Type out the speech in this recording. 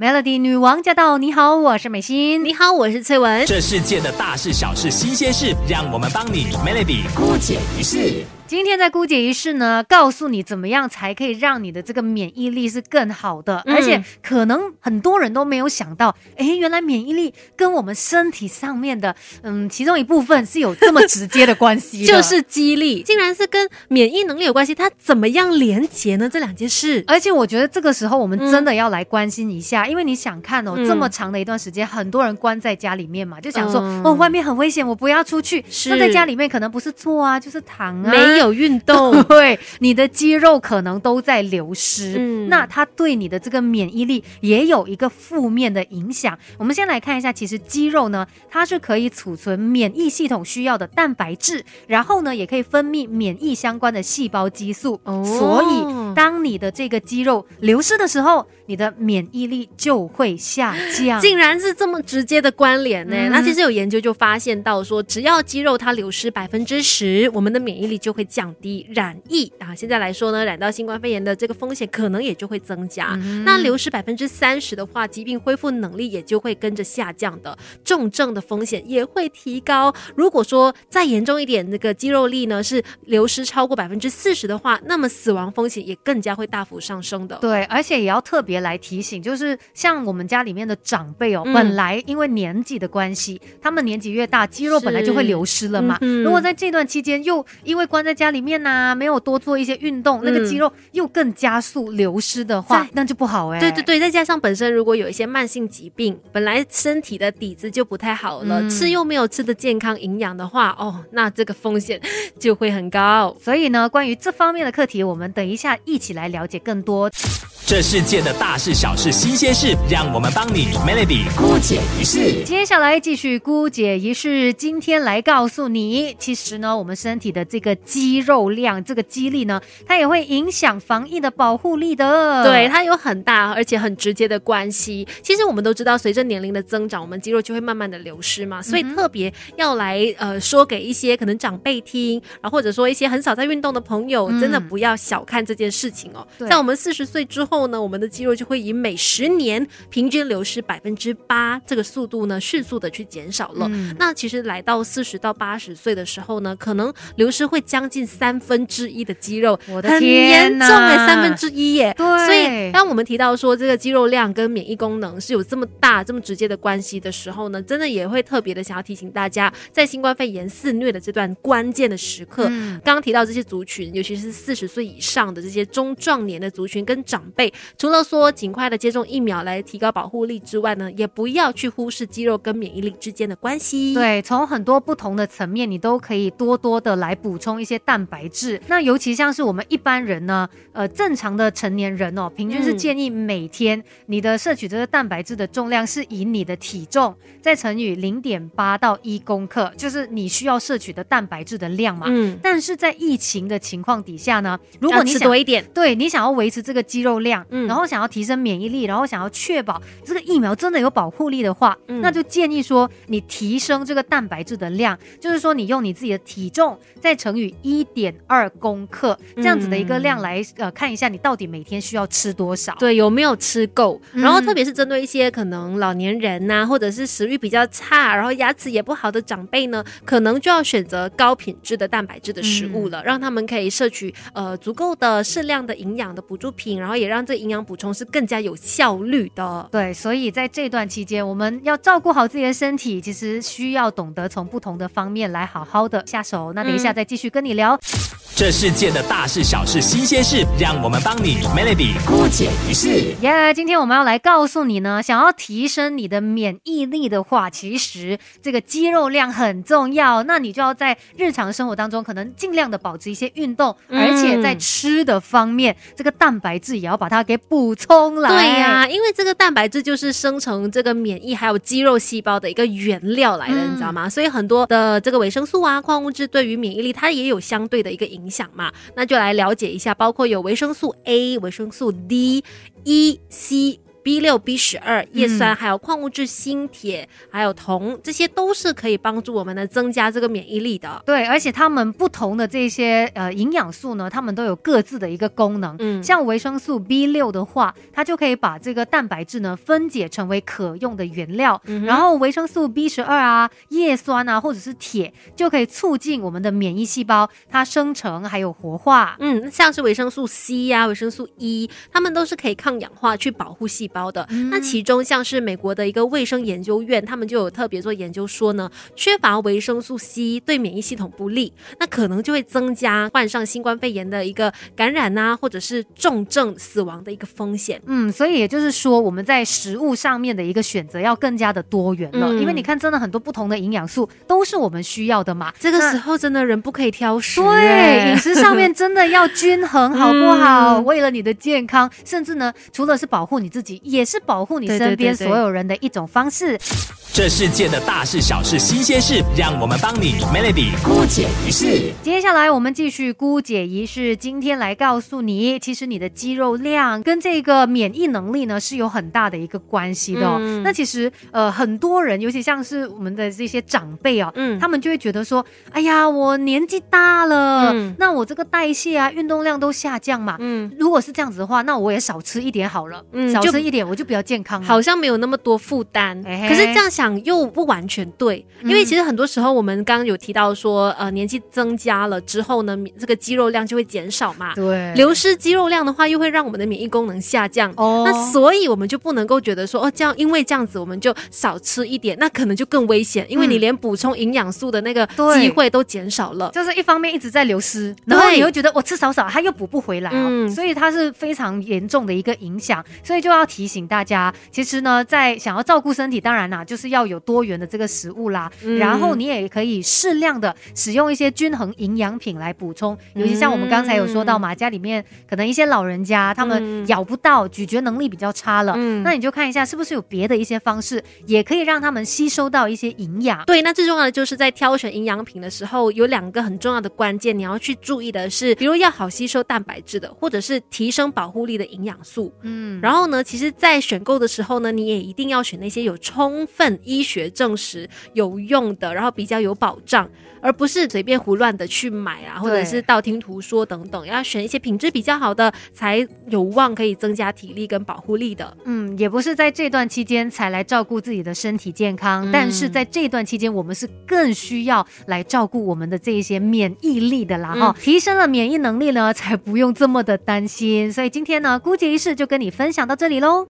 Melody 女王驾到！你好，我是美心。你好，我是翠文。这世界的大事小事新鲜事，让我们帮你 Melody 姑解一世。今天在姑姐仪式呢，告诉你怎么样才可以让你的这个免疫力是更好的，而且可能很多人都没有想到，哎，原来免疫力跟我们身体上面的，嗯，其中一部分是有这么直接的关系，就是激励，竟然是跟免疫能力有关系。它怎么样连结呢？这两件事，而且我觉得这个时候我们真的要来关心一下，因为你想看哦，这么长的一段时间，很多人关在家里面嘛，就想说哦，外面很危险，我不要出去。那在家里面可能不是坐啊，就是躺啊，没有运动。对，你的肌肉可能都在流失，嗯，那它对你的这个免疫力也有一个负面的影响。我们先来看一下，其实肌肉呢，它是可以储存免疫系统需要的蛋白质，然后呢，也可以分泌免疫相关的细胞激素。哦，所以当你的这个肌肉流失的时候，你的免疫力就会下降。竟然是这么直接的关联呢？那其实有研究就发现到说，只要肌肉它流失百分之十，我们的免疫力就会降低。染染疫啊，现在来说呢，染到新冠肺炎的这个风险可能也就会增加。那流失百分之三十的话，疾病恢复能力也就会跟着下降的，重症的风险也会提高。如果说再严重一点，那个肌肉力呢是流失超过百分之四十的话，那么死亡风险也更加会大幅上升的。对，而且也要特别来提醒，就是像我们家里面的长辈哦，本来因为年纪的关系，他们年纪越大，肌肉本来就会流失了嘛。如果在这段期间又因为关在家里面呢？没有多做一些运动，那个肌肉又更加速流失的话，那就不好哎。对对对，再加上本身如果有一些慢性疾病，本来身体的底子就不太好了，吃又没有吃的健康营养的话，哦，那这个风险就会很高。所以呢，关于这方面的课题，我们等一下一起来了解更多。这世界的大事小事新鲜事，让我们帮你 Melody 姑解一事。接下来继续姑解一事，今天来告诉你，其实呢，我们身体的这个肌肉量，这个肌力呢，它也会影响防疫的保护力的。对，它有很大而且很直接的关系。其实我们都知道，随着年龄的增长，我们肌肉就会慢慢的流失嘛，所以特别要来呃说给一些可能长辈听，然后或者说一些很少在运动的朋友，真的不要小看这件事情哦。在我们四十岁之后。后呢，我们的肌肉就会以每十年平均流失百分之八这个速度呢，迅速的去减少了。那其实来到四十到八十岁的时候呢，可能流失会将近三分之一的肌肉，我的很严重哎，三分之一耶。对，所以当我们提到说这个肌肉量跟免疫功能是有这么大、这么直接的关系的时候呢，真的也会特别的想要提醒大家，在新冠肺炎肆虐的这段关键的时刻，刚刚提到这些族群，尤其是四十岁以上的这些中壮年的族群跟长辈。除了说尽快的接种疫苗来提高保护力之外呢，也不要去忽视肌肉跟免疫力之间的关系。对，从很多不同的层面，你都可以多多的来补充一些蛋白质。那尤其像是我们一般人呢，呃，正常的成年人哦，平均是建议每天你的摄取这个蛋白质的重量是以你的体重再乘以零点八到一公克，就是你需要摄取的蛋白质的量嘛。嗯。但是在疫情的情况底下呢，如果你想多一点，对你想要维持这个肌肉量。嗯然后想要提升免疫力，然后想要确保这个疫苗真的有保护力的话，那就建议说你提升这个蛋白质的量，就是说你用你自己的体重再乘以一点二公克这样子的一个量来呃看一下你到底每天需要吃多少，对，有没有吃够？然后特别是针对一些可能老年人呐，或者是食欲比较差，然后牙齿也不好的长辈呢，可能就要选择高品质的蛋白质的食物了，让他们可以摄取呃足够的适量的营养的补助品，然后也让这营养补充是更加有效率的，对，所以在这段期间，我们要照顾好自己的身体，其实需要懂得从不同的方面来好好的下手。那等一下再继续跟你聊。聊.这世界的大事小事新鲜事，让我们帮你 Melody 姑解一世。耶！今天我们要来告诉你呢，想要提升你的免疫力的话，其实这个肌肉量很重要。那你就要在日常生活当中，可能尽量的保持一些运动，而且在吃的方面，这个蛋白质也要把它给补充来。对呀，因为这个蛋白质就是生成这个免疫还有肌肉细胞的一个原料来的，你知道吗？所以很多的这个维生素啊、矿物质对于免疫力，它也有相对的一个影。想嘛，那就来了解一下，包括有维生素 A、维生素 D、E、C。B 六、B 十二、叶酸，还有矿物质锌、铁，还有铜，这些都是可以帮助我们呢增加这个免疫力的。对，而且它们不同的这些呃营养素呢，它们都有各自的一个功能。嗯，像维生素 B 六的话，它就可以把这个蛋白质呢分解成为可用的原料。然后维生素 B 十二啊、叶酸啊，或者是铁，就可以促进我们的免疫细胞它生成还有活化。嗯，像是维生素 C 呀、维生素 E，它们都是可以抗氧化、去保护细胞的。那其中像是美国的一个卫生研究院，他们就有特别做研究说呢，缺乏维生素 C 对免疫系统不利，那可能就会增加患上新冠肺炎的一个感染啊，或者是重症死亡的一个风险。嗯，所以也就是说，我们在食物上面的一个选择要更加的多元了，因为你看，真的很多不同的营养素都是我们需要的嘛。这个时候真的人不可以挑食，对，饮食上面真的要均衡，好不好？为了你的健康，甚至呢，除了是保护你自己，也是保护你身边所有人的一种方式。这世界的大事小事新鲜事，让我们帮你 Melody 姑解一事。接下来我们继续姑姐一事，今天来告诉你，其实你的肌肉量跟这个免疫能力呢是有很大的一个关系的。那其实呃很多人，尤其像是我们的这些长辈哦，嗯，他们就会觉得说，哎呀，我年纪大了，那我这个代谢啊、运动量都下降嘛，嗯，如果是这样子的话，那我也少吃一点好了，嗯，少吃一点我就比较健康，好像没有那么多负担。可是这样想。又不完全对，因为其实很多时候我们刚刚有提到说，呃，年纪增加了之后呢，这个肌肉量就会减少嘛。对，流失肌肉量的话，又会让我们的免疫功能下降。哦，那所以我们就不能够觉得说，哦，这样因为这样子我们就少吃一点，那可能就更危险，因为你连补充营养素的那个机会都减少了。就是一方面一直在流失，然后你又觉得我吃少少，它又补不回来嗯，所以它是非常严重的一个影响。所以就要提醒大家，其实呢，在想要照顾身体，当然啦，就是要有多元的这个食物啦，然后你也可以适量的使用一些均衡营养品来补充，尤其像我们刚才有说到嘛，家里面可能一些老人家他们咬不到，咀嚼能力比较差了，那你就看一下是不是有别的一些方式，也可以让他们吸收到一些营养。对，那最重要的就是在挑选营养品的时候，有两个很重要的关键，你要去注意的是，比如要好吸收蛋白质的，或者是提升保护力的营养素。嗯，然后呢，其实，在选购的时候呢，你也一定要选那些有充分医学证实有用的，然后比较有保障。而不是随便胡乱的去买啊，或者是道听途说等等，要选一些品质比较好的，才有望可以增加体力跟保护力的。嗯，也不是在这段期间才来照顾自己的身体健康，但是在这段期间，我们是更需要来照顾我们的这一些免疫力的啦哈。提升了免疫能力呢，才不用这么的担心。所以今天呢，姑姐一事就跟你分享到这里喽。